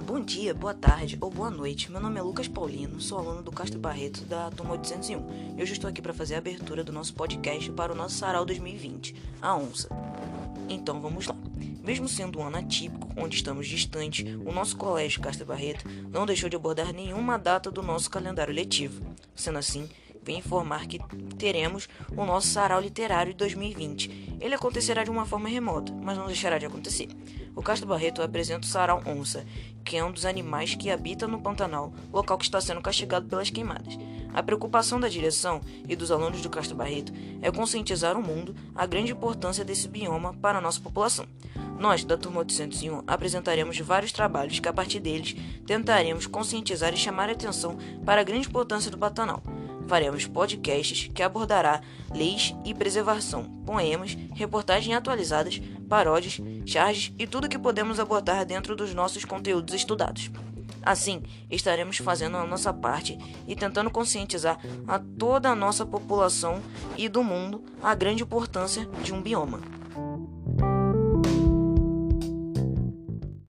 bom dia, boa tarde ou boa noite. Meu nome é Lucas Paulino, sou aluno do Castro Barreto da turma 801. Eu já estou aqui para fazer a abertura do nosso podcast para o nosso Sarau 2020, a Onça. Então vamos lá. Mesmo sendo um ano atípico, onde estamos distantes, o nosso colégio Castro Barreto não deixou de abordar nenhuma data do nosso calendário letivo. Sendo assim, vem informar que teremos o nosso sarau literário de 2020. Ele acontecerá de uma forma remota, mas não deixará de acontecer. O Castro Barreto apresenta o sarau onça, que é um dos animais que habita no Pantanal, local que está sendo castigado pelas queimadas. A preocupação da direção e dos alunos do Castro Barreto é conscientizar o mundo a grande importância desse bioma para a nossa população. Nós, da turma 801, apresentaremos vários trabalhos que, a partir deles, tentaremos conscientizar e chamar a atenção para a grande importância do Pantanal faremos podcasts que abordará leis e preservação, poemas, reportagens atualizadas, paródias, charges e tudo que podemos abordar dentro dos nossos conteúdos estudados. Assim, estaremos fazendo a nossa parte e tentando conscientizar a toda a nossa população e do mundo a grande importância de um bioma.